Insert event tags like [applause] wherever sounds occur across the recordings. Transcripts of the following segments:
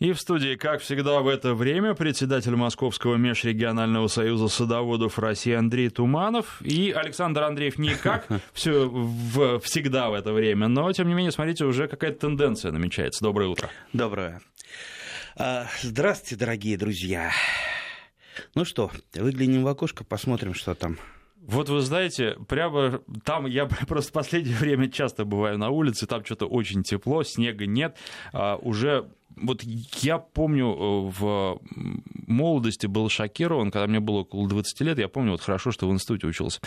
И в студии, как всегда в это время, председатель Московского межрегионального союза садоводов России Андрей Туманов и Александр Андреев никак [laughs] все в, всегда в это время, но, тем не менее, смотрите, уже какая-то тенденция намечается. Доброе утро. Доброе. А, здравствуйте, дорогие друзья. Ну что, выглянем в окошко, посмотрим, что там. Вот вы знаете, прямо там я [laughs] просто в последнее время часто бываю на улице, там что-то очень тепло, снега нет, а, уже вот я помню, э, в молодости был шокирован, когда мне было около 20 лет, я помню вот хорошо, что в институте учился,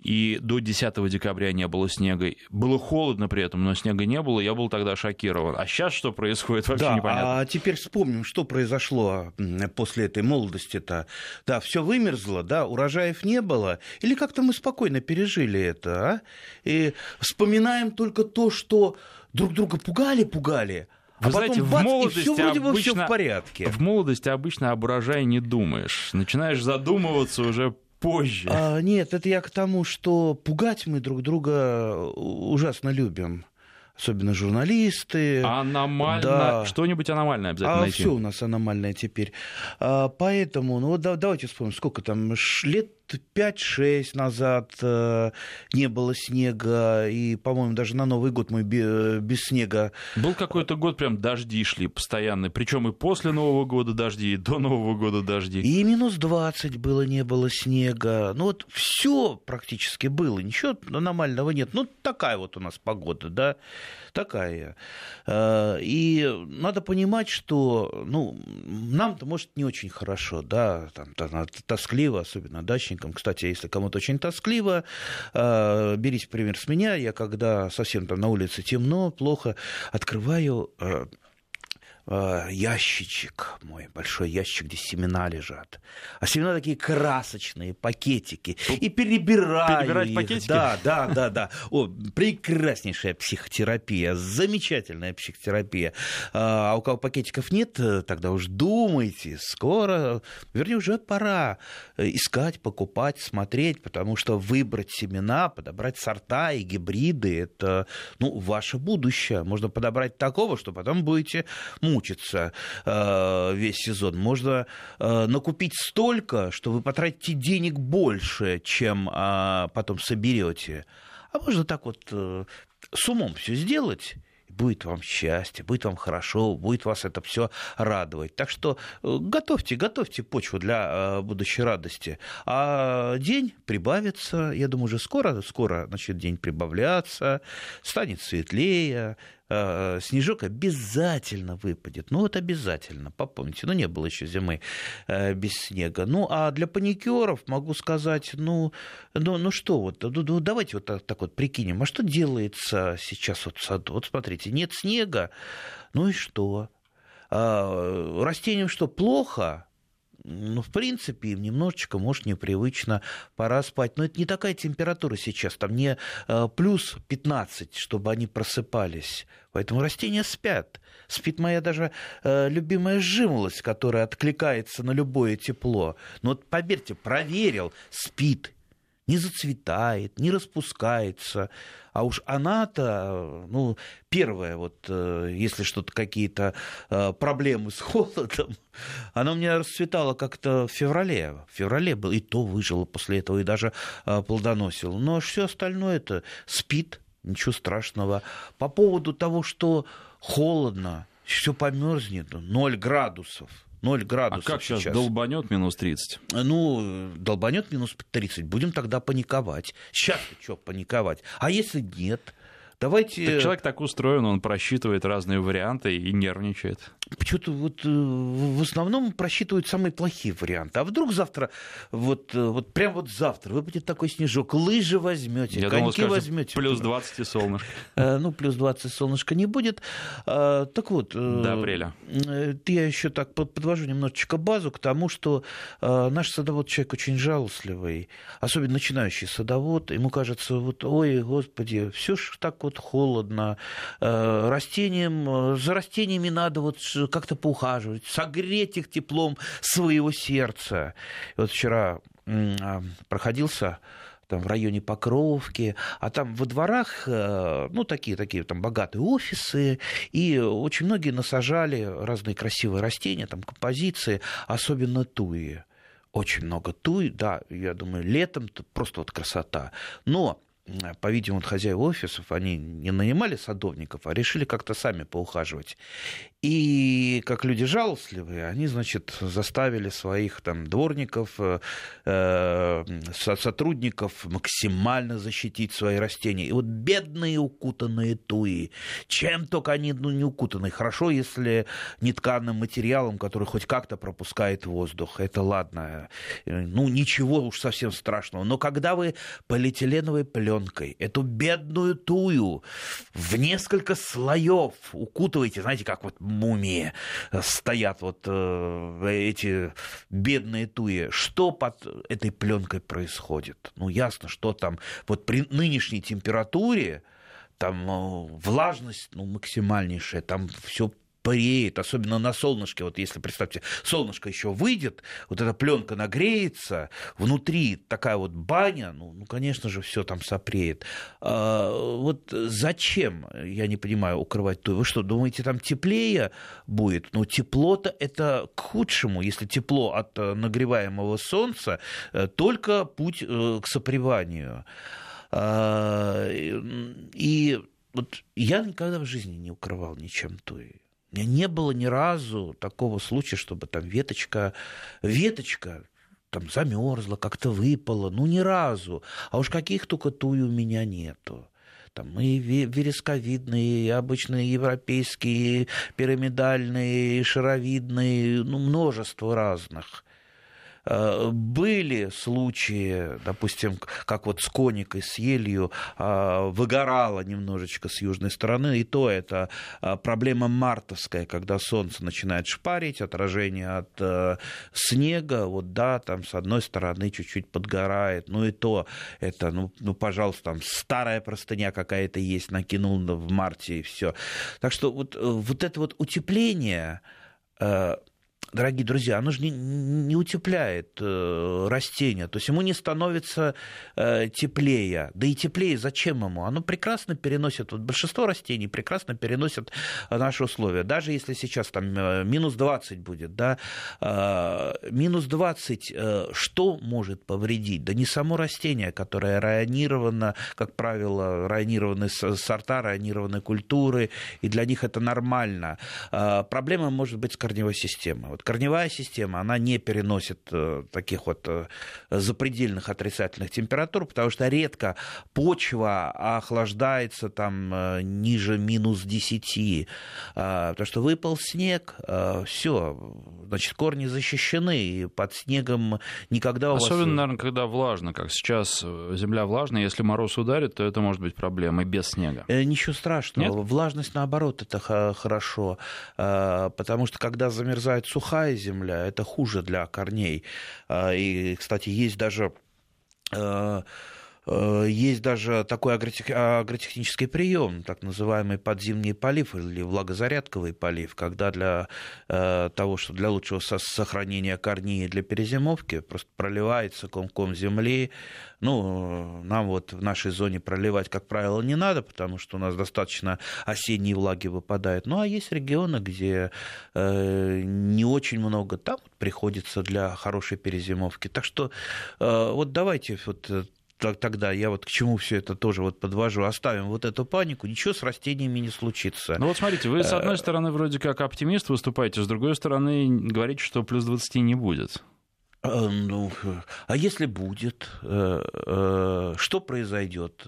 и до 10 декабря не было снега. Было холодно при этом, но снега не было, я был тогда шокирован. А сейчас что происходит, вообще да, непонятно. А теперь вспомним, что произошло после этой молодости-то. Да, все вымерзло, да, урожаев не было, или как-то мы спокойно пережили это, а? И вспоминаем только то, что друг друга пугали-пугали, вы а знаете, потом, бац, в молодости и вроде бы обычно, все в порядке. В молодости обычно об урожае не думаешь. Начинаешь задумываться уже позже. А, нет, это я к тому, что пугать мы друг друга ужасно любим особенно журналисты. Аномально. Да. Что-нибудь аномальное обязательно а найти. все у нас аномальное теперь. А, поэтому, ну вот да, давайте вспомним, сколько там, лет 5-6 назад э, не было снега, и, по-моему, даже на Новый год мы без снега. Был какой-то год, прям дожди шли постоянно, причем и после Нового года дожди, и до Нового года дожди. И минус 20 было, не было снега. Ну вот все практически было, ничего аномального нет. Ну такая вот у нас погода, да такая. Э, и надо понимать, что ну, нам-то, может, не очень хорошо, да, там, тоскливо, особенно дачникам. Кстати, если кому-то очень тоскливо, э, берите пример с меня. Я когда совсем там на улице темно, плохо, открываю э, ящичек мой, большой ящик, где семена лежат. А семена такие красочные, пакетики. И перебираю Перебирать их. пакетики? Да, да, да, да. О, прекраснейшая психотерапия, замечательная психотерапия. А у кого пакетиков нет, тогда уж думайте, скоро, вернее, уже пора искать, покупать, смотреть, потому что выбрать семена, подобрать сорта и гибриды, это, ну, ваше будущее. Можно подобрать такого, что потом будете мучиться э, весь сезон. Можно э, накупить столько, что вы потратите денег больше, чем э, потом соберете. А можно так вот с умом все сделать будет вам счастье, будет вам хорошо, будет вас это все радовать. Так что готовьте, готовьте почву для будущей радости. А день прибавится, я думаю, уже скоро, скоро начнет день прибавляться, станет светлее, Э, снежок обязательно выпадет. Ну вот обязательно, попомните. Ну не было еще зимы э, без снега. Ну а для паникеров могу сказать, ну, ну, ну что вот, ну, ну давайте вот так, так вот прикинем, а что делается сейчас вот в саду? Вот смотрите, нет снега, ну и что? А, растениям что, плохо? Ну, в принципе, им немножечко, может, непривычно, пора спать. Но это не такая температура сейчас, там не э, плюс 15, чтобы они просыпались. Поэтому растения спят. Спит моя даже э, любимая жимолость, которая откликается на любое тепло. Но вот поверьте, проверил, спит не зацветает, не распускается. А уж она-то, ну, первая, вот, э, если что-то какие-то э, проблемы с [laughs] холодом, она у меня расцветала как-то в феврале. В феврале был, и то выжила после этого, и даже э, плодоносила. Но все остальное это спит, ничего страшного. По поводу того, что холодно, все померзнет, 0 градусов – 0 градусов. А как сейчас, сейчас. долбанет минус 30? Ну, долбанет минус 30, будем тогда паниковать. Сейчас что паниковать? А если нет? Давайте... Так человек так устроен, он просчитывает разные варианты и нервничает. Почему-то вот э, в основном просчитывают самые плохие варианты. А вдруг завтра, вот, э, вот прям вот завтра выпадет такой снежок, лыжи возьмете, Я коньки возьмете. Плюс 20 и солнышко. Э, ну, плюс 20 солнышко не будет. Так вот. До апреля. Я еще так подвожу немножечко базу к тому, что наш садовод человек очень жалостливый, особенно начинающий садовод. Ему кажется, вот, ой, господи, все ж так вот холодно. Растениям, за растениями надо вот как-то поухаживать, согреть их теплом своего сердца. Вот вчера а, проходился там в районе Покровки, а там во дворах, э, ну, такие, такие там богатые офисы, и очень многие насажали разные красивые растения, там композиции, особенно туи. Очень много туи, да, я думаю, летом просто вот красота. Но по-видимому, хозяева офисов, они не нанимали садовников, а решили как-то сами поухаживать. И как люди жалостливые, они, значит, заставили своих там дворников, э, э сотрудников максимально защитить свои растения. И вот бедные укутанные туи, чем только они ну, не укутаны. Хорошо, если не тканым материалом, который хоть как-то пропускает воздух. Это ладно. Ну, ничего уж совсем страшного. Но когда вы полиэтиленовой пленкой эту бедную тую в несколько слоев укутываете, знаете, как вот мумии стоят вот э, эти бедные туи. Что под этой пленкой происходит? Ну, ясно, что там вот при нынешней температуре там э, влажность ну, максимальнейшая, там все пареет, особенно на солнышке. Вот если, представьте, солнышко еще выйдет, вот эта пленка нагреется, внутри такая вот баня, ну, ну конечно же, все там сопреет. А, вот зачем, я не понимаю, укрывать то? Вы что, думаете, там теплее будет? Ну, тепло-то это к худшему. Если тепло от э, нагреваемого солнца, э, только путь э, к сопреванию. А, и вот я никогда в жизни не укрывал ничем туи. У меня не было ни разу такого случая, чтобы там веточка, веточка там замерзла, как-то выпала, ну ни разу. А уж каких только туи у меня нету. Там и вересковидные, и обычные европейские, и пирамидальные, и шаровидные, ну множество разных. Э, были случаи, допустим, как вот с коникой, с елью, э, выгорала немножечко с южной стороны, и то это э, проблема мартовская, когда солнце начинает шпарить, отражение от снега, вот да, там с одной стороны чуть-чуть подгорает, ну и то это, ну, ну пожалуйста, там старая простыня какая-то есть, накинул в марте и все. Так что вот, вот это вот утепление дорогие друзья, оно же не, не утепляет э, растения, то есть ему не становится э, теплее. Да и теплее зачем ему? Оно прекрасно переносит, вот большинство растений прекрасно переносят наши условия. Даже если сейчас там э, минус 20 будет, да, э, минус 20 э, что может повредить? Да не само растение, которое районировано, как правило, районированы сорта, районированы культуры, и для них это нормально. Э, проблема может быть с корневой системой вот корневая система, она не переносит э, таких вот э, запредельных отрицательных температур, потому что редко почва охлаждается там э, ниже минус 10, а, потому что выпал снег, все, значит, корни защищены, и под снегом никогда у Особенно, вас... наверное, когда влажно, как сейчас земля влажная, если мороз ударит, то это может быть проблемой без снега. Ничего страшного, Нет? влажность наоборот, это хорошо, потому что когда замерзает сухая земля, это хуже для корней. И, кстати, есть даже есть даже такой агротехнический прием, так называемый подзимний полив или влагозарядковый полив, когда для того, что для лучшего сохранения корней и для перезимовки просто проливается комком земли ну, нам вот в нашей зоне проливать, как правило, не надо, потому что у нас достаточно осенней влаги выпадает. Ну, а есть регионы, где э, не очень много, там приходится для хорошей перезимовки. Так что э, вот давайте вот э, тогда я вот к чему все это тоже вот подвожу, оставим вот эту панику, ничего с растениями не случится. Ну вот смотрите, вы с одной э, стороны вроде как оптимист выступаете, с другой стороны говорите, что плюс 20 не будет. Э, ну, а если будет, э, что произойдет?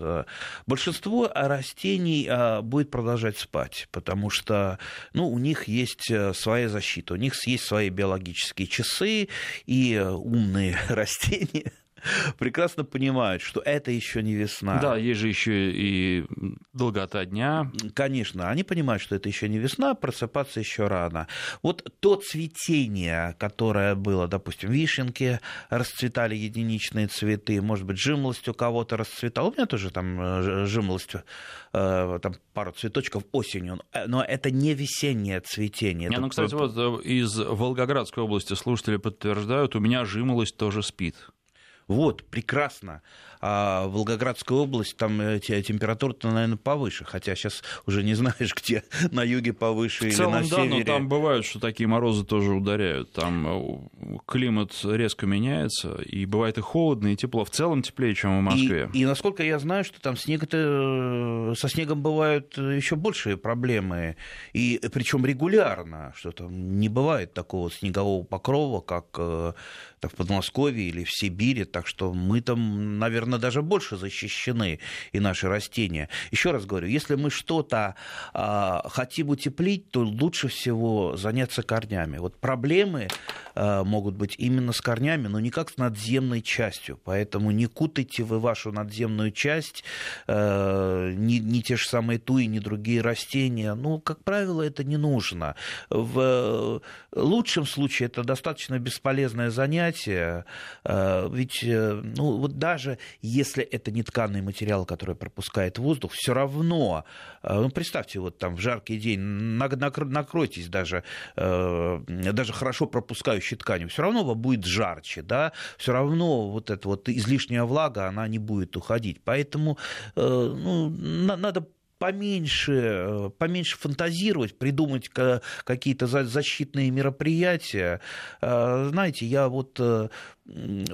Большинство растений будет продолжать спать, потому что ну, у них есть своя защита, у них есть свои биологические часы, и умные [laughs] растения [laughs] прекрасно понимают, что это еще не весна. Да, есть же еще и долгота дня. Конечно, они понимают, что это еще не весна, просыпаться еще рано. Вот то цветение, которое было, допустим, вишенки расцветали единичные цветы, может быть, жимолость у кого-то расцветала. У меня тоже там э, жимолость, э, там пару цветочков осенью, э, но это не весеннее цветение. Не, ну, кстати, вот из Волгоградской области слушатели подтверждают, у меня жимолость тоже спит. Вот, прекрасно. А Волгоградская область, там э, температура, наверное, повыше. Хотя сейчас уже не [laughs] знаешь, где на юге повыше в целом, или на да, севере. но там бывает, что такие морозы тоже ударяют. Там э, климат резко меняется, и бывает и холодно, и тепло. В целом теплее, чем в Москве. И, и насколько я знаю, что там снег э, со снегом бывают еще большие проблемы. И причем регулярно, что там не бывает такого снегового покрова, как в Подмосковье или в Сибири, так что мы там, наверное, даже больше защищены, и наши растения. Еще раз говорю, если мы что-то а, хотим утеплить, то лучше всего заняться корнями. Вот проблемы а, могут быть именно с корнями, но не как с надземной частью, поэтому не кутайте вы вашу надземную часть, а, ни, ни те же самые туи, ни другие растения. Ну, как правило, это не нужно. В лучшем случае это достаточно бесполезное занятие, э, ведь э, ну, вот даже если это не тканный материал, который пропускает воздух, все равно, э, ну, представьте, вот там в жаркий день накройтесь даже, даже хорошо пропускающей тканью, все равно вам будет жарче, да, все равно вот эта вот излишняя влага, она не будет уходить. Поэтому ну, надо поменьше, э, поменьше фантазировать, придумать какие-то защитные мероприятия. Э, знаете, я вот э,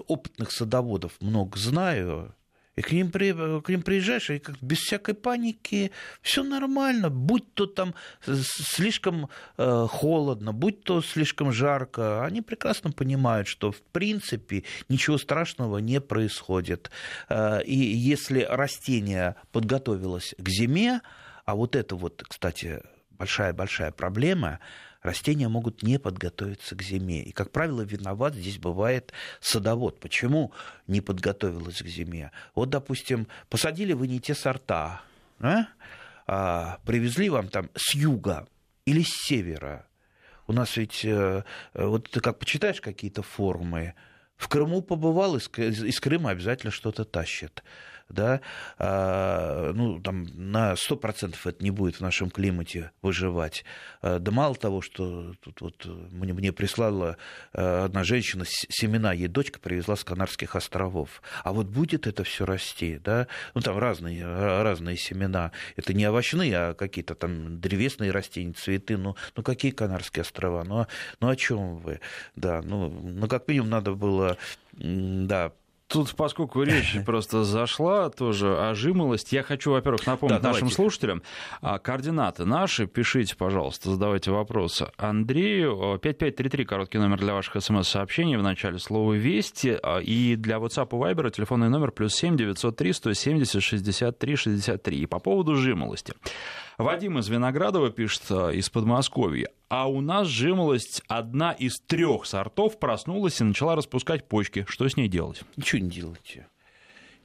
опытных садоводов много знаю, и к ним, при, к ним приезжаешь, и как без всякой паники все нормально. Будь то там слишком э, холодно, будь то слишком жарко, они прекрасно понимают, что в принципе ничего страшного не происходит. Э, и если растение подготовилось к зиме, а вот это вот, кстати, большая-большая проблема, растения могут не подготовиться к зиме. И, как правило, виноват здесь бывает садовод. Почему не подготовилась к зиме? Вот, допустим, посадили вы не те сорта, а? А, привезли вам там с юга или с севера. У нас ведь, э, вот ты как почитаешь какие-то форумы, в Крыму побывал, из, из Крыма обязательно что-то тащит да, а, ну, там на 100% это не будет в нашем климате выживать. А, да мало того, что тут вот мне, мне прислала а, одна женщина семена, ей дочка привезла с Канарских островов. А вот будет это все расти, да, ну, там разные, разные семена. Это не овощные, а какие-то там древесные растения, цветы. Ну, ну какие Канарские острова? Ну, ну о чем вы? Да, ну, ну, как минимум надо было да, Тут, поскольку речь [laughs] просто зашла тоже о жимолости, я хочу, во-первых, напомнить да, нашим слушателям, а, координаты наши, пишите, пожалуйста, задавайте вопросы. Андрею, 5533, короткий номер для ваших смс-сообщений, в начале слова «Вести», а, и для WhatsApp и Viber телефонный номер плюс 7 903 170 63 63. И по поводу жимолости. Вадим из Виноградова пишет э, из Подмосковья. А у нас жимолость одна из трех сортов проснулась и начала распускать почки. Что с ней делать? Ничего не делайте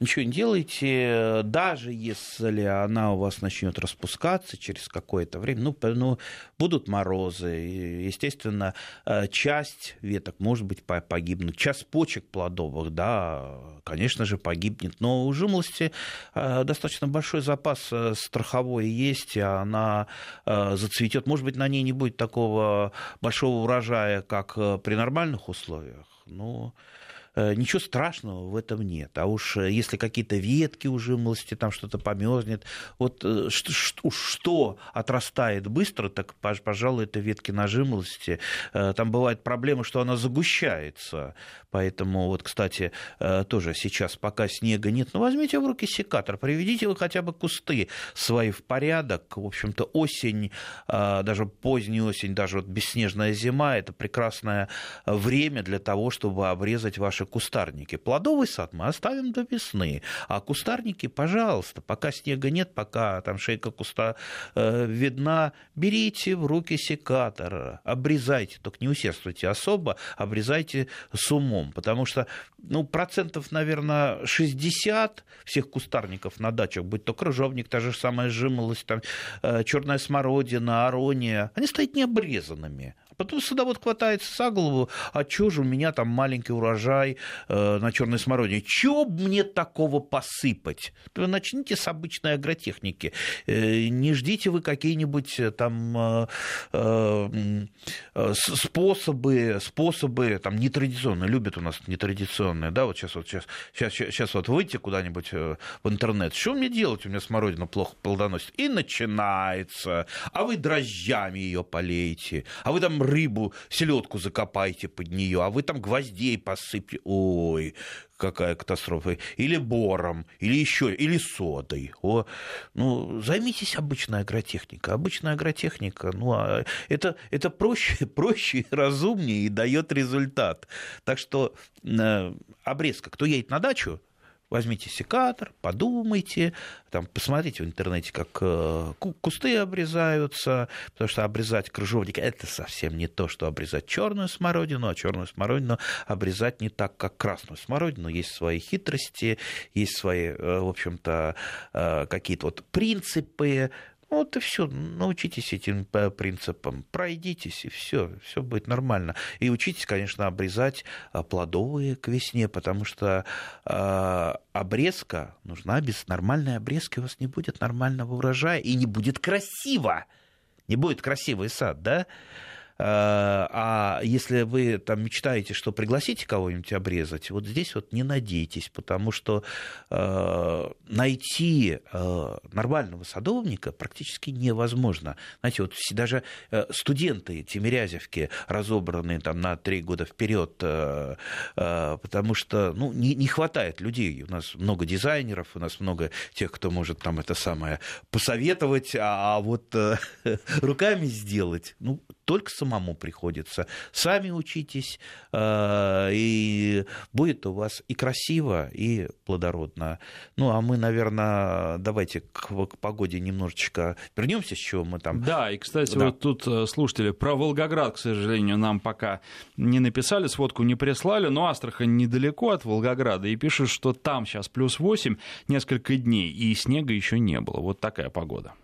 ничего не делайте, даже если она у вас начнет распускаться через какое-то время, ну, ну будут морозы, естественно, э, часть веток может быть погибнуть, часть почек плодовых, да, конечно же, погибнет, но у жимолости э, достаточно большой запас э, страховой есть, она зацветет, может быть, на ней не будет такого большого урожая, как при нормальных условиях, но ничего страшного в этом нет. А уж э, если какие-то ветки у жимолости, там что-то померзнет, вот э, что, что отрастает быстро, так, пожалуй, это ветки на жимолости. Там бывает проблема, что она загущается. Поэтому вот, кстати, тоже сейчас пока снега нет, ну возьмите в руки секатор, приведите вы хотя бы кусты свои в порядок. В общем-то, осень, даже поздняя осень, даже вот бесснежная зима, это прекрасное время для того, чтобы обрезать ваши наши кустарники. Плодовый сад мы оставим до весны, а кустарники, пожалуйста, пока снега нет, пока там шейка куста э, видна, берите в руки секатор, обрезайте, только не усердствуйте особо, обрезайте с умом, потому что ну, процентов, наверное, 60 всех кустарников на дачах, будь то крыжовник, та же самая жимолость, там, э, черная смородина, арония, они стоят необрезанными. Потом садовод хватается за голову, а чё же у меня там маленький урожай э, на черной смородине? Чё мне такого посыпать? Вы начните с обычной агротехники. Э, не ждите вы какие-нибудь э, там э, э, Э, способы, способы там нетрадиционные, любят у нас нетрадиционные, да, вот сейчас вот сейчас, сейчас, сейчас вот выйти куда-нибудь э, в интернет, что мне делать, у меня смородина плохо плодоносит, и начинается, а вы дрожжами ее полейте, а вы там рыбу, селедку закопайте под нее, а вы там гвоздей посыпьте, ой, какая катастрофа, или бором, или еще, или содой. О, ну, займитесь обычной агротехникой. Обычная агротехника, ну, а это, это проще, [laughs] проще разумнее и дает результат. Так что э, обрезка. Кто едет на дачу, возьмите секатор, подумайте, там, посмотрите в интернете, как э, кусты обрезаются, потому что обрезать крыжовник это совсем не то, что обрезать черную смородину, а черную смородину обрезать не так, как красную смородину. Есть свои хитрости, есть свои, э, в общем-то, э, какие-то вот принципы, вот и все, научитесь этим принципам, пройдитесь, и все, все будет нормально. И учитесь, конечно, обрезать а, плодовые к весне, потому что э, обрезка нужна, без нормальной обрезки у вас не будет нормального урожая, и не будет красиво. Не будет красивый сад, да? Э, а если вы там мечтаете, что пригласите кого-нибудь обрезать, вот здесь вот не надейтесь, потому что э, найти э, нормального садовника практически невозможно. Знаете, вот даже студенты Тимирязевки разобранные там на три года вперед, потому что ну, не, не хватает людей. У нас много дизайнеров, у нас много тех, кто может там это самое посоветовать, а, а вот [laughs] руками сделать, ну, только самому приходится. Сами учитесь, э, и будет у вас и красиво, и плодородно. Ну, а мы, наверное, давайте к, к погоде немножечко вернемся, с чего мы там... Да, и, кстати, да. вот тут э, слушатели про Волгоград, к сожалению, нам пока не написали, сводку не прислали, но Астрахань недалеко от Волгограда, и пишут, что там сейчас плюс 8 несколько дней, и снега еще не было. Вот такая погода.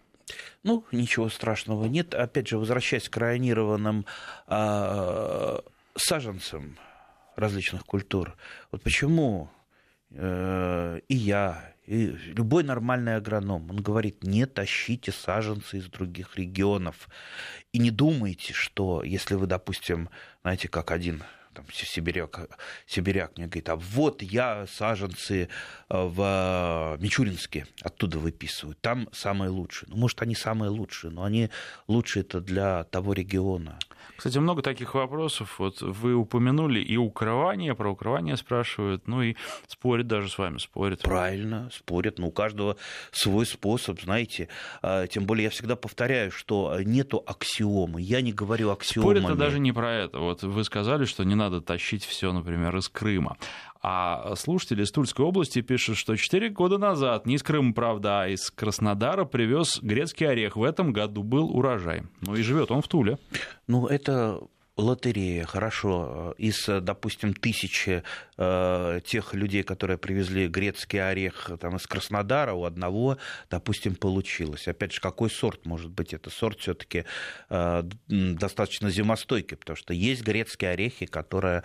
Ну, ничего страшного нет. Опять же, возвращаясь к районированным э, саженцам различных культур, вот почему э, и я, и любой нормальный агроном, он говорит, не тащите саженцы из других регионов. И не думайте, что если вы, допустим, знаете, как один там, сибиряк, сибиряк мне говорит, а вот я саженцы э, в Мичуринске оттуда выписываю, там самые лучшие. Ну, может, они самые лучшие, но они лучшие это для того региона. Кстати, много таких вопросов. Вот вы упомянули и укрывание, про укрывание спрашивают, ну и спорят даже с вами, спорят. Правильно, спорят, но у каждого свой способ, знаете. А, тем более я всегда повторяю, что нету аксиомы. Я не говорю аксиомами. Спорят даже не про это. Вот вы сказали, что не надо тащить все, например, из Крыма. А слушатели из Тульской области пишут, что 4 года назад, не из Крыма, правда, а из Краснодара привез грецкий орех. В этом году был урожай. Ну и живет он в Туле. Ну, это лотерея, хорошо, из, допустим, тысячи э, тех людей, которые привезли грецкий орех там, из Краснодара, у одного, допустим, получилось. Опять же, какой сорт может быть? Это сорт все-таки э, достаточно зимостойкий, потому что есть грецкие орехи, которые Э,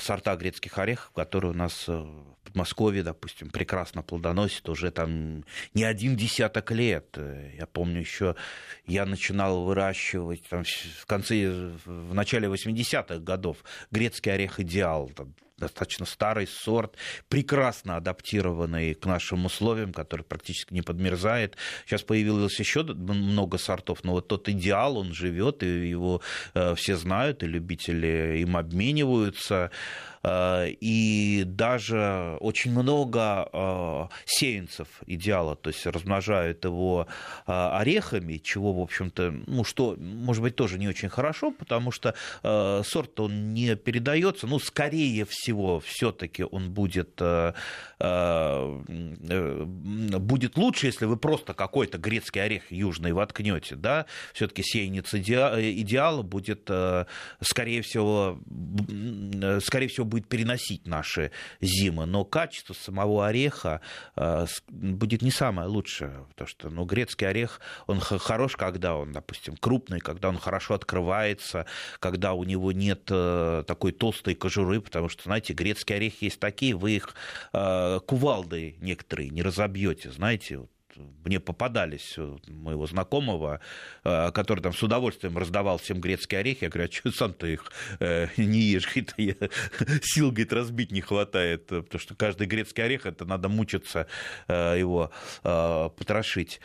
сорта грецких орехов, которые у нас э, в Подмосковье, допустим, прекрасно плодоносят уже там не один десяток лет. Я помню еще, я начинал выращивать там, в конце, в начале 80-х годов грецкий орех «Идеал», там, достаточно старый сорт, прекрасно адаптированный к нашим условиям, который практически не подмерзает. Сейчас появилось еще много сортов, но вот тот идеал, он живет, и его э, все знают, и любители им обмениваются. Э, и даже очень много э, сеянцев идеала, то есть размножают его э, орехами, чего, в общем-то, ну, что, может быть, тоже не очень хорошо, потому что сорт он не передается, ну, скорее всего, все-таки он будет, будет лучше, если вы просто какой-то грецкий орех южный воткнете, да, все-таки сеянец идеала будет, скорее всего, скорее всего, будет переносить наши зимы, но качество самого ореха э, будет не самое лучшее, потому что ну, грецкий орех, он хорош, когда он, допустим, крупный, когда он хорошо открывается, когда у него нет э, такой толстой кожуры, потому что, знаете, грецкие орехи есть такие, вы их э, кувалдой некоторые не разобьете, знаете, мне попадались моего знакомого, который там с удовольствием раздавал всем грецкие орехи. Я говорю, а что сам-то их не ешь? [laughs] Говорит, я, сил, говорит, разбить не хватает, потому что каждый грецкий орех, это надо мучиться его потрошить.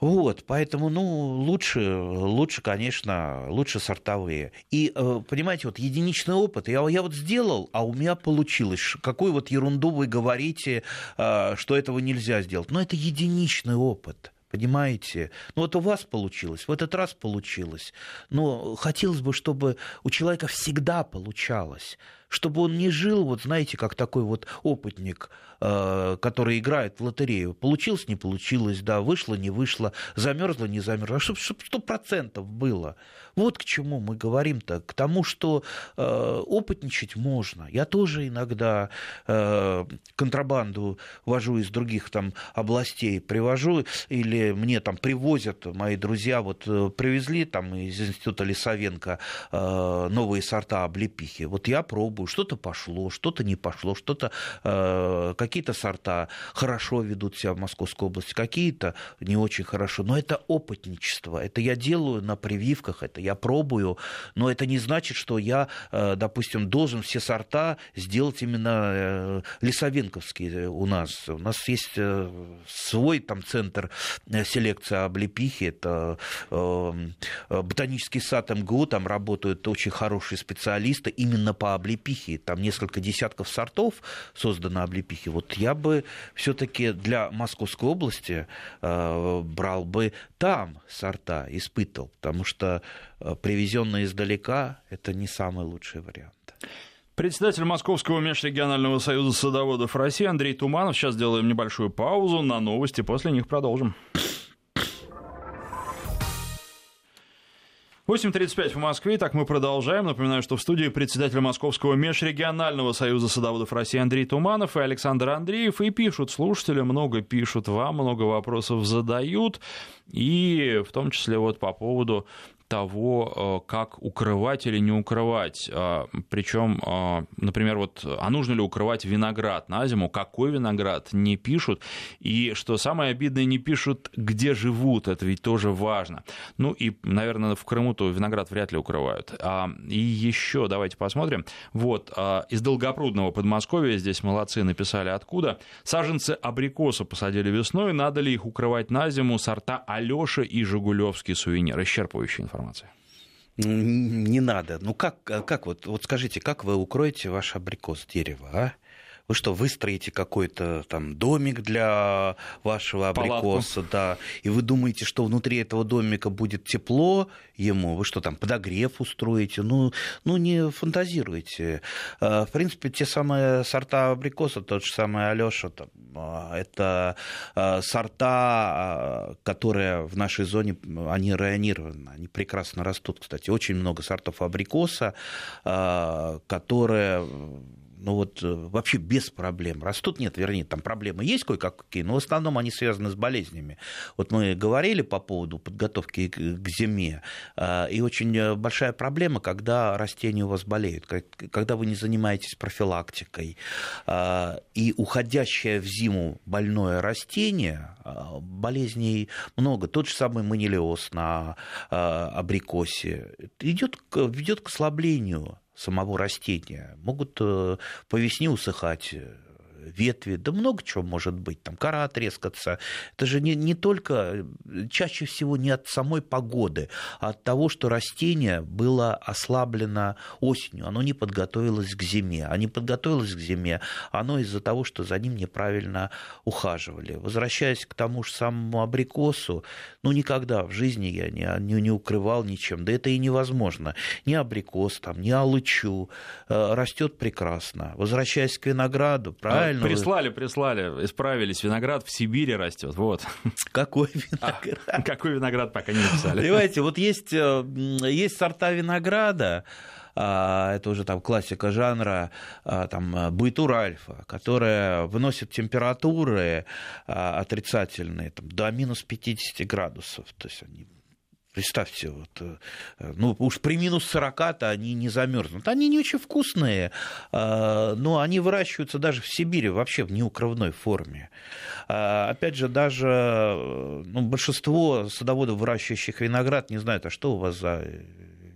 Вот, поэтому, ну, лучше, лучше, конечно, лучше сортовые. И, э, понимаете, вот единичный опыт, я, я вот сделал, а у меня получилось. Какую вот ерунду вы говорите, э, что этого нельзя сделать? Но это единичный опыт. Понимаете? Ну вот у вас получилось, в этот раз получилось. Но хотелось бы, чтобы у человека всегда получалось чтобы он не жил, вот знаете, как такой вот опытник, э, который играет в лотерею. Получилось, не получилось, да, вышло, не вышло, замерзло, не замерзло. Чтобы сто процентов было. Вот к чему мы говорим-то, к тому, что э, опытничать можно. Я тоже иногда э, контрабанду вожу из других там областей, привожу, или мне там привозят мои друзья, вот привезли там из института Лисовенко новые сорта облепихи. Вот я пробую, что-то пошло, что-то не пошло, что-то э, какие-то сорта хорошо ведут себя в Московской области, какие-то не очень хорошо. Но это опытничество, это я делаю на прививках, это я пробую, но это не значит, что я, э, допустим, должен все сорта сделать именно э, лесовенковские у нас. У нас есть э, свой там центр селекции облепихи, это ботанический сад МГУ, там работают очень хорошие специалисты именно по облепихе, там несколько десятков сортов создано облепихи. Вот я бы все-таки для Московской области брал бы там сорта, испытывал, потому что Э, привезенные издалека, это не самый лучший вариант. Председатель Московского межрегионального союза садоводов России Андрей Туманов. Сейчас делаем небольшую паузу на новости, после них продолжим. 8.35 в Москве. Так мы продолжаем. Напоминаю, что в студии председатель Московского межрегионального союза садоводов России Андрей Туманов и Александр Андреев. И пишут слушатели, много пишут вам, много вопросов задают. И в том числе вот по поводу того, э, как укрывать или не укрывать. А, Причем, а, например, вот, а нужно ли укрывать виноград на зиму, какой виноград, не пишут. И что самое обидное, не пишут, где живут, это ведь тоже важно. Ну и, наверное, в Крыму-то виноград вряд ли укрывают. А, и еще давайте посмотрим. Вот, из Долгопрудного Подмосковья, здесь молодцы, написали откуда. Саженцы абрикоса посадили весной, надо ли их укрывать на зиму, сорта Алёша и Жигулевский сувенир. Исчерпывающая информация информация? Не надо. Ну как, как вот, вот скажите, как вы укроете ваш абрикос дерева, а? Вы что, выстроите какой-то там домик для вашего абрикоса, Палатку. да, и вы думаете, что внутри этого домика будет тепло ему, вы что там, подогрев устроите? Ну, ну не фантазируйте. А, в принципе, те самые сорта абрикоса, тот же самый Алёша, там, а, это а, сорта, которые в нашей зоне, они районированы, они прекрасно растут, кстати. Очень много сортов абрикоса, которые ну вот э, вообще без проблем растут. Нет, вернее, там проблемы есть кое-какие, но в основном они связаны с болезнями. Вот мы говорили по поводу подготовки к зиме, а, и очень э, большая проблема, когда растения у вас болеют, когда вы не занимаетесь профилактикой, а, и уходящее в зиму больное растение, а, болезней много. Тот же самый манилиоз на абрикосе идет, ведет к ослаблению самого растения. Могут э, по весне усыхать э, ветви, да много чего может быть, там кора отрескаться. Это же не, не только, чаще всего не от самой погоды, а от того, что растение было ослаблено осенью, оно не подготовилось к зиме. А не подготовилось к зиме, оно из-за того, что за ним неправильно ухаживали. Возвращаясь к тому же самому абрикосу, ну никогда в жизни я не, не, не укрывал ничем, да это и невозможно. Ни абрикос, там, ни алычу, э, растет прекрасно. Возвращаясь к винограду, правильно? Правильно. Прислали, прислали, исправились. Виноград в Сибири растет. Вот. Какой [laughs] виноград? А, какой виноград пока не написали. Понимаете, вот есть, э, есть сорта винограда, а, это уже там классика жанра, а, там, Байтур Альфа, которая выносит температуры а, отрицательные там, до минус 50 градусов. То есть они Представьте, вот, э, ну уж при минус 40-то они не замерзнут. Они не очень вкусные, э, но они выращиваются даже в Сибири вообще в неукрывной форме. Э, опять же, даже ну, большинство садоводов, выращивающих виноград, не знают, а что у вас за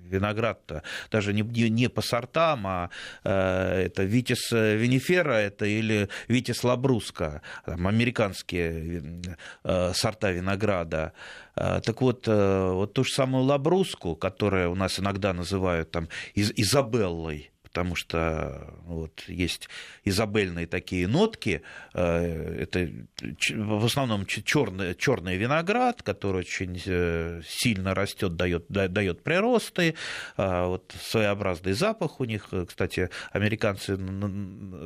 виноград-то даже не, не по сортам, а э, это Витис винифера это или Витис лабруска, там, американские э, сорта винограда. Э, так вот, э, вот ту же самую лабруску, которая у нас иногда называют там Из Изабеллой, потому что вот, есть изабельные такие нотки. Э, это в основном черный, черный виноград, который очень э, сильно растет, дает, дает приросты. А вот своеобразный запах у них. Кстати, американцы,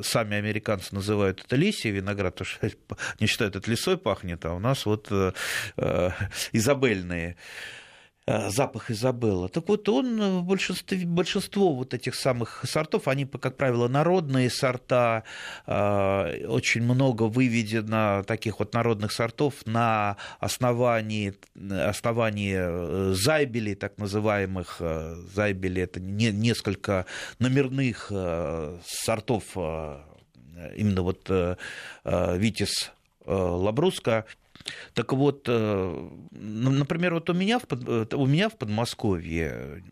сами американцы называют это лисий виноград, потому что [laughs] не считают, это лесой пахнет, а у нас вот э, изабельные. Э, запах Изабелла. Так вот, он в большинстве, большинство вот этих самых сортов, они, как правило, народные сорта, э, очень много выведено таких вот народных сортов на основании, основании э, зайбелей, так называемых. Зайбели – это несколько номерных сортов именно вот Витис Лабруска, так вот, э, например, вот у меня в, э, у меня в Подмосковье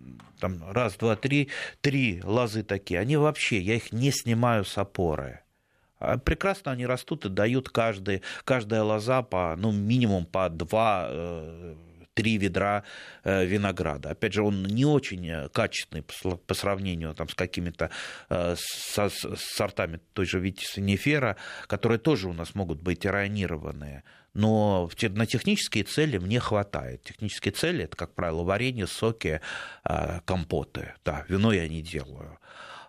там раз, два, три, три лозы такие, они вообще, я их не снимаю с опоры. А прекрасно они растут и дают каждый, каждая лоза по, ну, минимум по два э, три ведра винограда. Опять же, он не очень качественный по сравнению там, с какими-то со, с сортами той же Витиса Нефера, которые тоже у нас могут быть иронированные но на технические цели мне хватает. Технические цели это, как правило, варенье, соки, а, компоты. Да, вино я не делаю.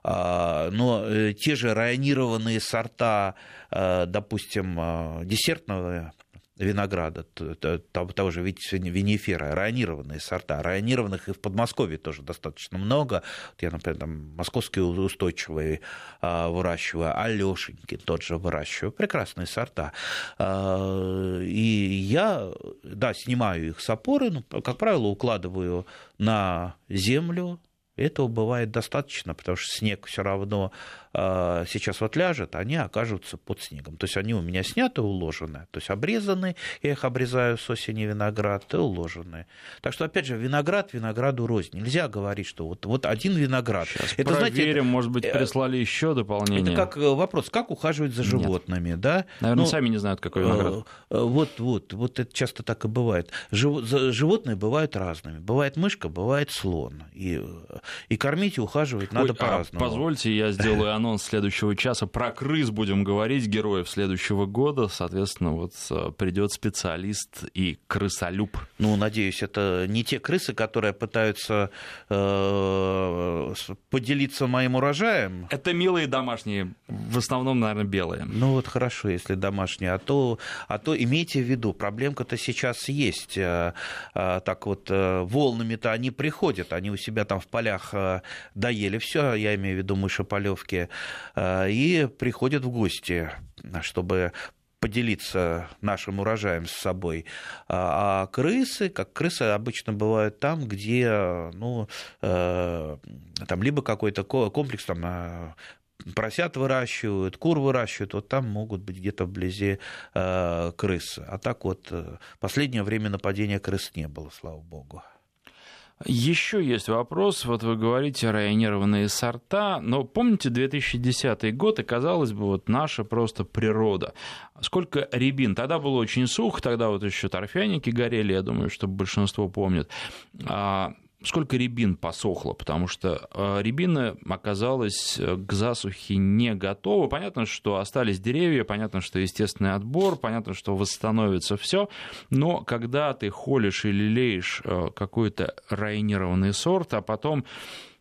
А, но э, те же районированные сорта, а, допустим, десертного винограда, того же винифера, районированные сорта. Районированных и в Подмосковье тоже достаточно много. Вот я, например, там московские устойчивые а, выращиваю, Алешеньки тот же выращиваю. Прекрасные сорта. А, и я, да, снимаю их с опоры, но, как правило, укладываю на землю, этого бывает достаточно, потому что снег все равно сейчас вот ляжет, они окажутся под снегом. То есть они у меня сняты, уложены, то есть обрезаны, я их обрезаю с осени виноград, и уложены. Так что, опять же, виноград винограду рознь. Нельзя говорить, что вот, вот один виноград. Сейчас это, проверим, знаете, может быть, э, прислали еще дополнение. Это как э, вопрос, как ухаживать за животными, Нет. да? Наверное, ну, сами не знают, какой виноград. Э, вот, вот, вот это часто так и бывает. Животные бывают разными. Бывает мышка, бывает слон. И и кормить и ухаживать надо Ой, а по-разному. А позвольте, я сделаю анонс [laughs] следующего часа. Про крыс будем говорить, героев следующего года. Соответственно, вот э, придет специалист и крысолюб. Ну, надеюсь, это не те крысы, которые пытаются э, поделиться моим урожаем. Это милые домашние, в основном, наверное, белые. Ну вот хорошо, если домашние. А то, а то имейте в виду, проблемка-то сейчас есть. А, так вот, волнами-то они приходят, они у себя там в полях э, доели все, я имею в виду мышеполевки, э, и приходят в гости, чтобы поделиться нашим урожаем с собой. А, а крысы, как крысы обычно бывают там, где ну, э, там либо какой-то комплекс там, поросят выращивают, кур выращивают, вот там могут быть где-то вблизи э, крысы. А так вот, последнее время нападения крыс не было, слава богу. Еще есть вопрос. Вот вы говорите районированные сорта, но помните 2010 год, и казалось бы, вот наша просто природа. Сколько рябин? Тогда было очень сухо, тогда вот еще торфяники горели, я думаю, что большинство помнит. Сколько рябин посохло, потому что э, рябина оказалась э, к засухе не готова. Понятно, что остались деревья, понятно, что естественный отбор, понятно, что восстановится все, но когда ты холишь или леешь э, какой-то районированный сорт, а потом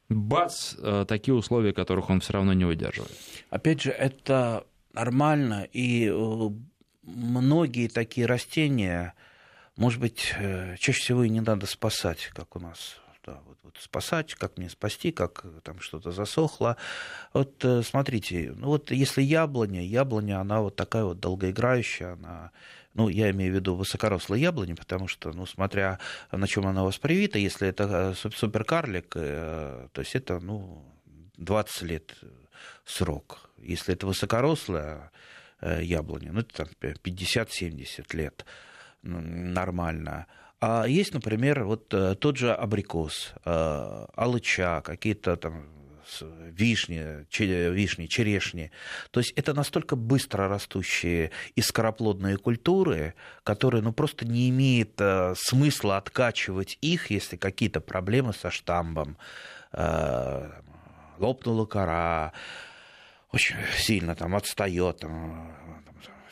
бац, такие условия, которых он все равно не выдерживает. Опять же, это нормально, и многие такие растения, может быть, чаще всего и не надо спасать, как у нас да, вот, вот спасать, как мне спасти, как там что-то засохло. Вот смотрите, ну вот если яблоня, яблоня, она вот такая вот долгоиграющая, она ну, я имею в виду высокорослые яблони, потому что, ну, смотря на чем она у вас привита, если это суперкарлик, то есть это, ну, 20 лет срок. Если это высокорослая э, яблоня, ну, это там 50-70 лет нормально. А есть, например, вот э, тот же абрикос, э, алыча, какие-то там вишни, вишни, черешни. То есть это настолько быстро растущие и скороплодные культуры, которые ну, просто не имеет смысла откачивать их, если какие-то проблемы со штамбом, лопнула кора, очень сильно там отстает, там,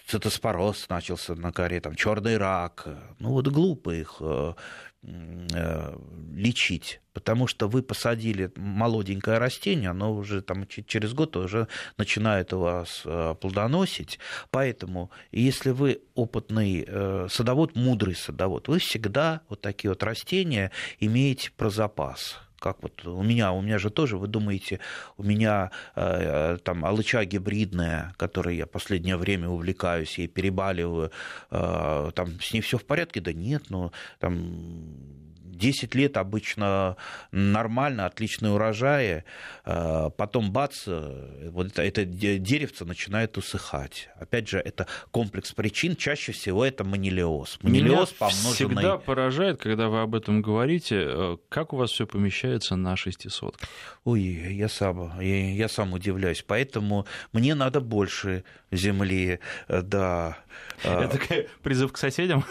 цитоспороз начался на коре, там, черный рак. Ну вот глупо их э, э, лечить, потому что вы посадили молоденькое растение, оно уже там через год уже начинает у вас э, плодоносить, поэтому если вы опытный садовод, мудрый садовод, вы всегда вот такие вот растения имеете про запас как вот у меня, у меня же тоже, вы думаете, у меня э, там алыча гибридная, которой я последнее время увлекаюсь и перебаливаю, э, там с ней все в порядке? Да нет, ну там 10 лет обычно нормально, отличные урожаи, э, потом бац, э, вот это, это деревце начинает усыхать. Опять же, это комплекс причин, чаще всего это манилиоз. Манилиоз Меня помноженный... всегда поражает, когда вы об этом говорите, э, как у вас все помещается на 600? Ой, я сам, я, я сам удивляюсь, поэтому мне надо больше земли, да. Это призыв к соседям?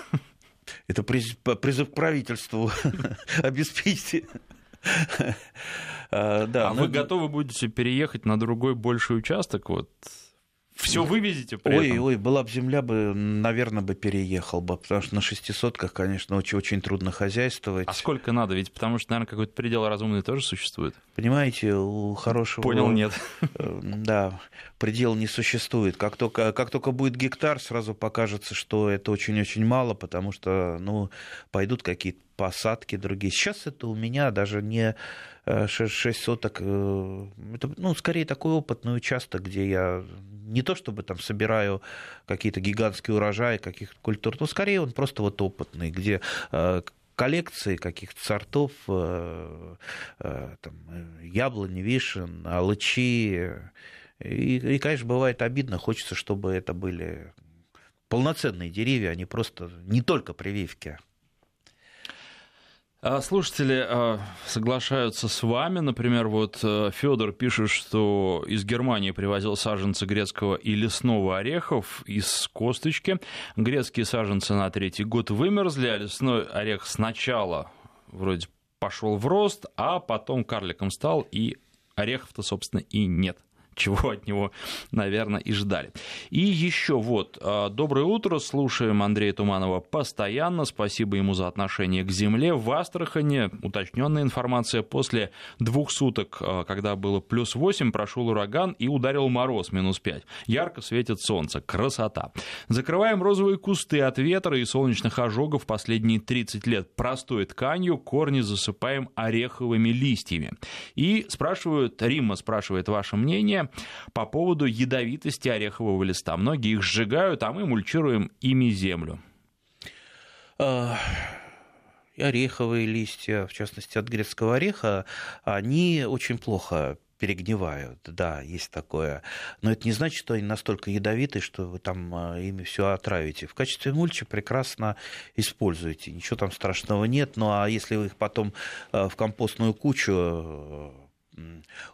Это призыв к правительству [laughs] обеспечить. [laughs] А, да, а вы готовы будете переехать на другой больший участок? Вот все вывезете при ой, этом? Ой, была бы земля, бы, наверное, бы переехал бы, потому что на шестисотках, конечно, очень, очень трудно хозяйствовать. А сколько надо? Ведь потому что, наверное, какой-то предел разумный тоже существует. Понимаете, у хорошего... Понял, нет. Э, да, предел не существует. Как только, как только будет гектар, сразу покажется, что это очень-очень мало, потому что, ну, пойдут какие-то посадки другие. Сейчас это у меня даже не 6, э, соток, э, это, ну, скорее такой опытный участок, где я не то чтобы там собираю какие-то гигантские урожаи каких-то культур, но скорее он просто вот опытный, где э, коллекции каких-то сортов, там, яблони, вишен, алычи. И, и, конечно, бывает обидно, хочется, чтобы это были полноценные деревья, а не просто, не только прививки. А слушатели а, соглашаются с вами. Например, вот э, Федор пишет, что из Германии привозил саженцы грецкого и лесного орехов из косточки. Грецкие саженцы на третий год вымерзли, а лесной орех сначала вроде пошел в рост, а потом карликом стал, и орехов-то, собственно, и нет [laughs] чего от него, наверное, и ждали. И еще вот, а, доброе утро, слушаем Андрея Туманова постоянно, спасибо ему за отношение к земле. В Астрахане уточненная информация, после двух суток, а, когда было плюс 8, прошел ураган и ударил мороз минус 5. Ярко светит солнце, красота. Закрываем розовые кусты от ветра и солнечных ожогов последние 30 лет простой тканью, корни засыпаем ореховыми листьями. И спрашивают, Римма спрашивает ваше мнение, по поводу ядовитости орехового листа. Многие их сжигают, а мы мульчируем ими землю. А, ореховые листья, в частности от грецкого ореха, они очень плохо перегнивают, да, есть такое. Но это не значит, что они настолько ядовиты, что вы там а, ими все отравите. В качестве мульчи прекрасно используете, ничего там страшного нет. Ну а если вы их потом а, в компостную кучу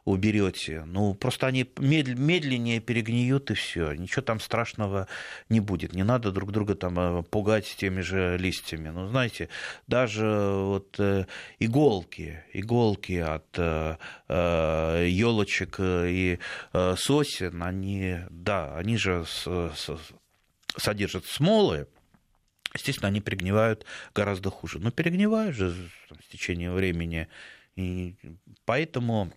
уберете. Ну, просто они медленнее перегниют и все. Ничего там страшного не будет. Не надо друг друга там э, пугать теми же листьями. Ну, знаете, даже вот э, иголки, иголки от елочек э, и сосен, они, да, они же содержат смолы, естественно, они перегнивают гораздо хуже. Но перегнивают же с течением времени и поэтому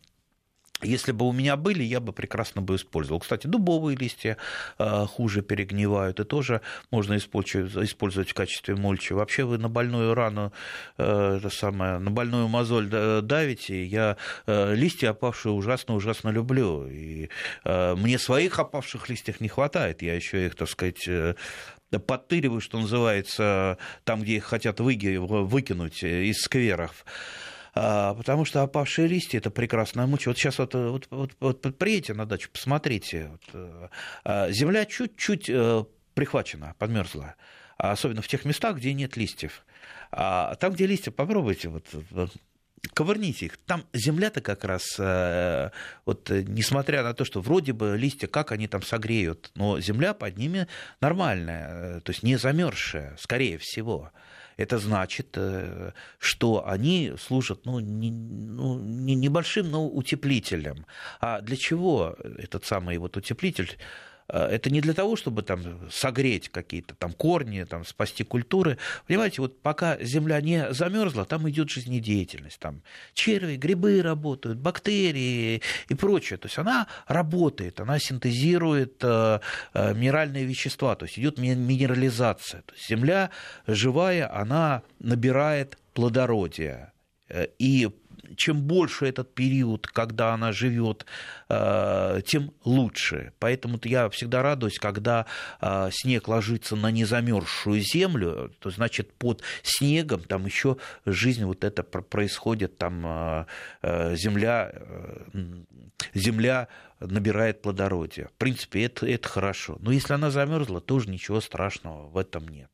если бы у меня были, я бы прекрасно бы использовал. Кстати, дубовые листья э, хуже перегнивают, и тоже можно использовать, в качестве мульчи. Вообще вы на больную рану, э, это самое, на больную мозоль давите. Я э, листья опавшие ужасно-ужасно люблю. И мне своих опавших листьев не хватает. Я еще их, так сказать, подтыриваю, что называется, там, где их хотят выкинуть из скверов. А, потому что опавшие листья это прекрасная муча. Вот сейчас вот, вот, вот, вот приедете на дачу, посмотрите, вот, э, а, земля чуть-чуть э, прихвачена, подмерзла, особенно в тех местах, где нет листьев. А там, где листья, попробуйте, вот, ковырните их. Там земля-то как раз, э, вот, несмотря на то, что вроде бы листья, как они там согреют, но земля под ними нормальная, то есть не замерзшая, скорее всего это значит, э, что они служат ну, не, ну, небольшим, но утеплителем. А для чего этот самый вот утеплитель? Э, это не для того, чтобы там согреть какие-то там корни, там, спасти культуры. Понимаете, вот пока земля не замерзла, там идет жизнедеятельность. Там черви, грибы работают, бактерии и прочее. То есть она работает, она синтезирует э, э, минеральные вещества, то есть идет минерализация. То есть земля живая, она набирает плодородие. И чем больше этот период, когда она живет, э, тем лучше. Поэтому я всегда радуюсь, когда э, снег ложится на незамерзшую землю, то значит под снегом там еще жизнь вот это происходит, там э, земля, земля набирает плодородие. В принципе, это, это хорошо. Но если она замерзла, тоже ничего страшного в этом нет.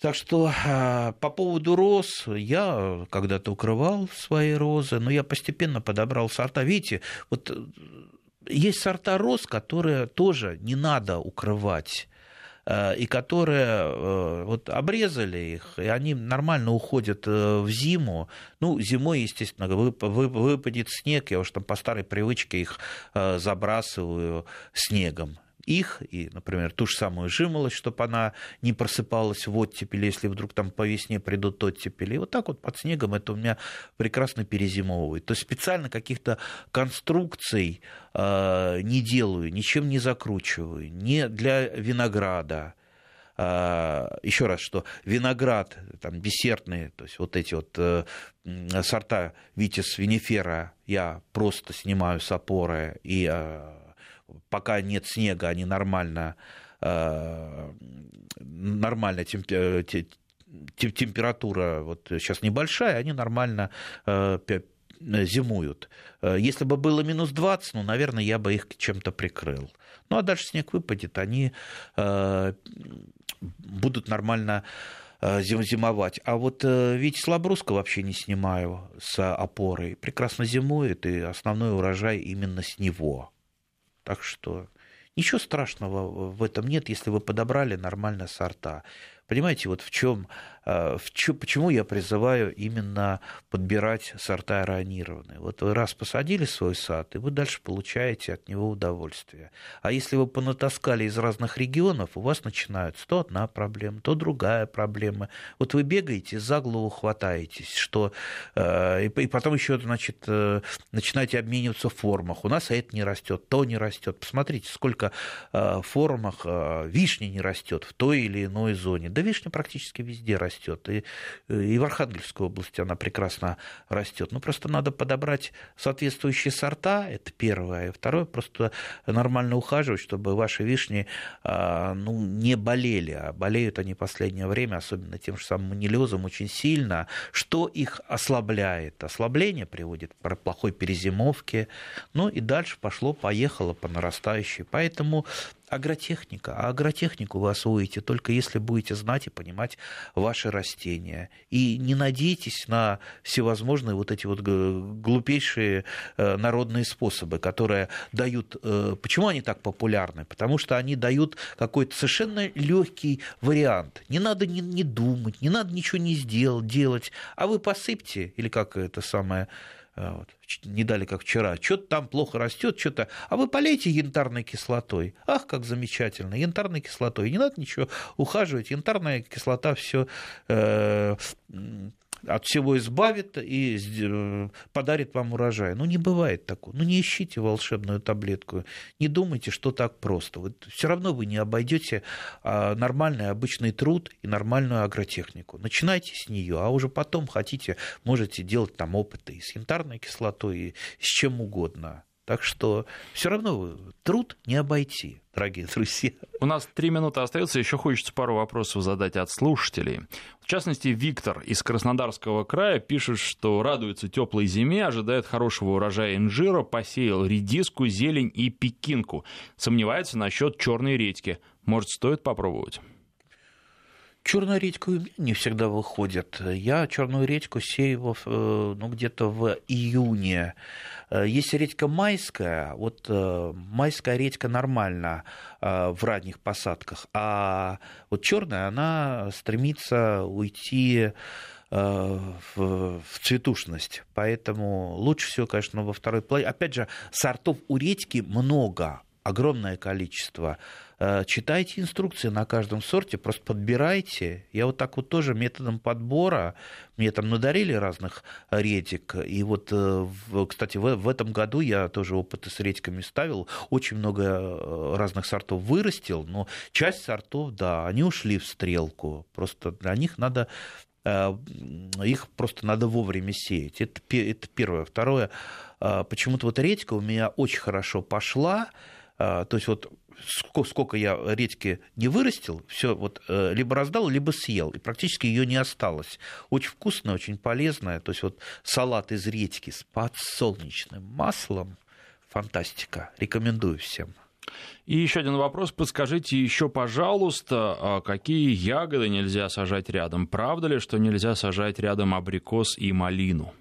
Так что а, по поводу роз, я когда-то укрывал свои розы, но я постепенно подобрал сорта. Видите, вот э, есть сорта роз, которые тоже не надо укрывать э, и которые э, вот обрезали их, и они нормально уходят в зиму. Ну, зимой, естественно, выпадет снег, я уж там по старой привычке их забрасываю снегом их, и, например, ту же самую жимолость, чтобы она не просыпалась в оттепели, если вдруг там по весне придут оттепели. И вот так вот под снегом это у меня прекрасно перезимовывает. То есть специально каких-то конструкций э, не делаю, ничем не закручиваю, не для винограда, а, еще раз, что виноград, там, десертные, то есть вот эти вот э, сорта Витис винифера я просто снимаю с опоры и э, пока нет снега, они нормально, э, нормально э, температура вот сейчас небольшая, они нормально э, зимуют. Если бы было минус 20, ну, наверное, я бы их чем-то прикрыл. Ну, а дальше снег выпадет, они будут нормально зимовать. А вот ведь Слабруска вообще не снимаю с опорой. Прекрасно зимует, и основной урожай именно с него. Так что ничего страшного в этом нет, если вы подобрали нормально сорта. Понимаете, вот в чем, почему я призываю именно подбирать сорта аэронированные. Вот вы раз посадили свой сад, и вы дальше получаете от него удовольствие. А если вы понатаскали из разных регионов, у вас начинается то одна проблема, то другая проблема. Вот вы бегаете, за голову хватаетесь, что э, и потом еще, значит, э, начинаете обмениваться в формах. У нас это не растет, то не растет. Посмотрите, сколько в формах вишни не растет в той или иной зоне да вишня практически везде растет. И, и в Архангельской области она прекрасно растет. Ну, просто надо подобрать соответствующие сорта, это первое. И второе, просто нормально ухаживать, чтобы ваши вишни а, ну, не болели. А болеют они в последнее время, особенно тем же самым манилезом, очень сильно, что их ослабляет. Ослабление приводит к плохой перезимовке. Ну и дальше пошло-поехало по нарастающей. Поэтому агротехника. А агротехнику вы освоите только если будете знать и понимать ваши растения. И не надейтесь на всевозможные вот эти вот глупейшие э, народные способы, которые дают... Э, почему они так популярны? Потому что они дают какой-то совершенно легкий вариант. Не надо не, не думать, не надо ничего не сделать, делать, а вы посыпьте, или как это самое вот, не дали, как вчера, что-то там плохо растет, что-то, а вы полейте янтарной кислотой. Ах, как замечательно, янтарной кислотой. Не надо ничего ухаживать, янтарная кислота все э, от всего избавит и э, подарит вам урожай. Ну, не бывает такого. Ну, не ищите волшебную таблетку. Не думайте, что так просто. Вот все равно вы не обойдете а, нормальный обычный труд и нормальную агротехнику. Начинайте с нее, а уже потом хотите, можете делать там опыты и с янтарной кислотой, и с чем угодно. Так что все равно труд не обойти, дорогие друзья. У нас три минуты остается, еще хочется пару вопросов задать от слушателей. В частности, Виктор из Краснодарского края пишет, что радуется теплой зиме, ожидает хорошего урожая инжира, посеял редиску, зелень и пекинку. Сомневается насчет черной редьки. Может, стоит попробовать? Черную редьку не всегда выходит. Я черную редьку сею э, ну, где-то в июне. Э, есть редька майская, вот э, майская редька нормально в ранних посадках, а вот черная, она стремится уйти в, цветушность. Поэтому лучше всего, конечно, во второй половине. Опять же, сортов у редьки много, огромное количество. Э, читайте инструкции на каждом сорте, просто подбирайте. Я вот так вот тоже методом подбора, мне там надарили разных редик, и вот, э, кстати, в этом году я тоже опыты с редьками ставил, очень много э, разных сортов вырастил, но часть сортов, да, они ушли в стрелку, просто для них надо их просто надо вовремя сеять. Это, это первое. Второе, почему-то вот редька у меня очень хорошо пошла, то есть вот сколько я редьки не вырастил, все вот э, либо раздал, либо съел, и практически ее не осталось. Очень вкусная, очень полезная. То есть вот салат из редьки с подсолнечным маслом, фантастика. Рекомендую всем. И еще один вопрос. Подскажите еще, пожалуйста, а какие ягоды нельзя сажать рядом? Правда ли, что нельзя сажать рядом абрикос и малину?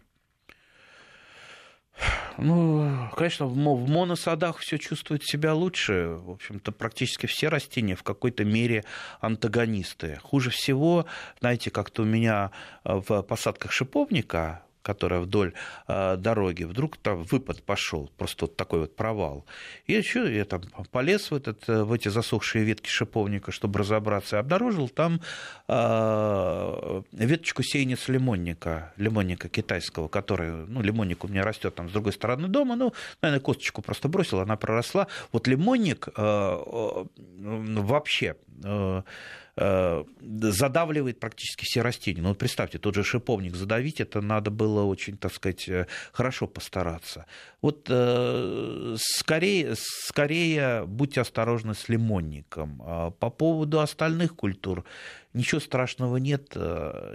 Ну, конечно, в моносадах все чувствует себя лучше. В общем-то, практически все растения в какой-то мере антагонисты. Хуже всего, знаете, как-то у меня в посадках шиповника которая вдоль э, дороги, вдруг там выпад пошел, просто вот такой вот провал. И еще я там полез в, этот, в эти засохшие ветки шиповника, чтобы разобраться, и обнаружил там э, веточку сеянец лимонника, лимонника китайского, который, ну, лимонник у меня растет там с другой стороны дома, ну, наверное, косточку просто бросил, она проросла. Вот лимонник э, вообще Э, задавливает практически все растения. Ну, вот представьте, тот же шиповник задавить, это надо было очень, так сказать, э, хорошо постараться. Вот э, скорее, скорее будьте осторожны с лимонником. А по поводу остальных культур ничего страшного нет,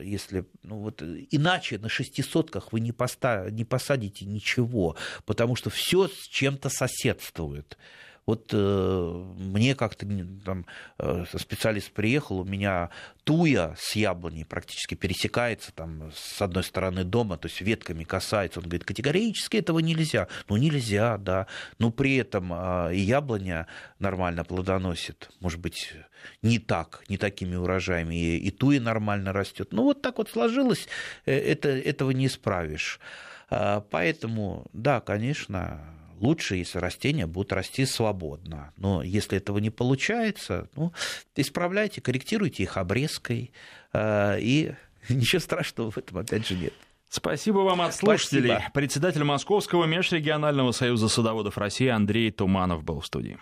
если ну, вот, иначе на шестисотках вы не, поста, не посадите ничего, потому что все с чем-то соседствует. Вот э, мне как-то там э, специалист приехал, у меня туя с яблоней практически пересекается там с одной стороны дома, то есть ветками касается. Он говорит, категорически этого нельзя. Ну, нельзя, да. Но при этом э, и яблоня нормально плодоносит. Может быть, не так, не такими урожаями. И, и туя нормально растет. Ну, вот так вот сложилось, э, это, этого не исправишь. Э, поэтому, да, конечно, лучше, если растения будут расти свободно. Но если этого не получается, ну, исправляйте, корректируйте их обрезкой, э, и [laughs] ничего страшного в этом опять же нет. Спасибо вам от слушателей. Спасибо. Председатель Московского межрегионального союза садоводов России Андрей Туманов был в студии.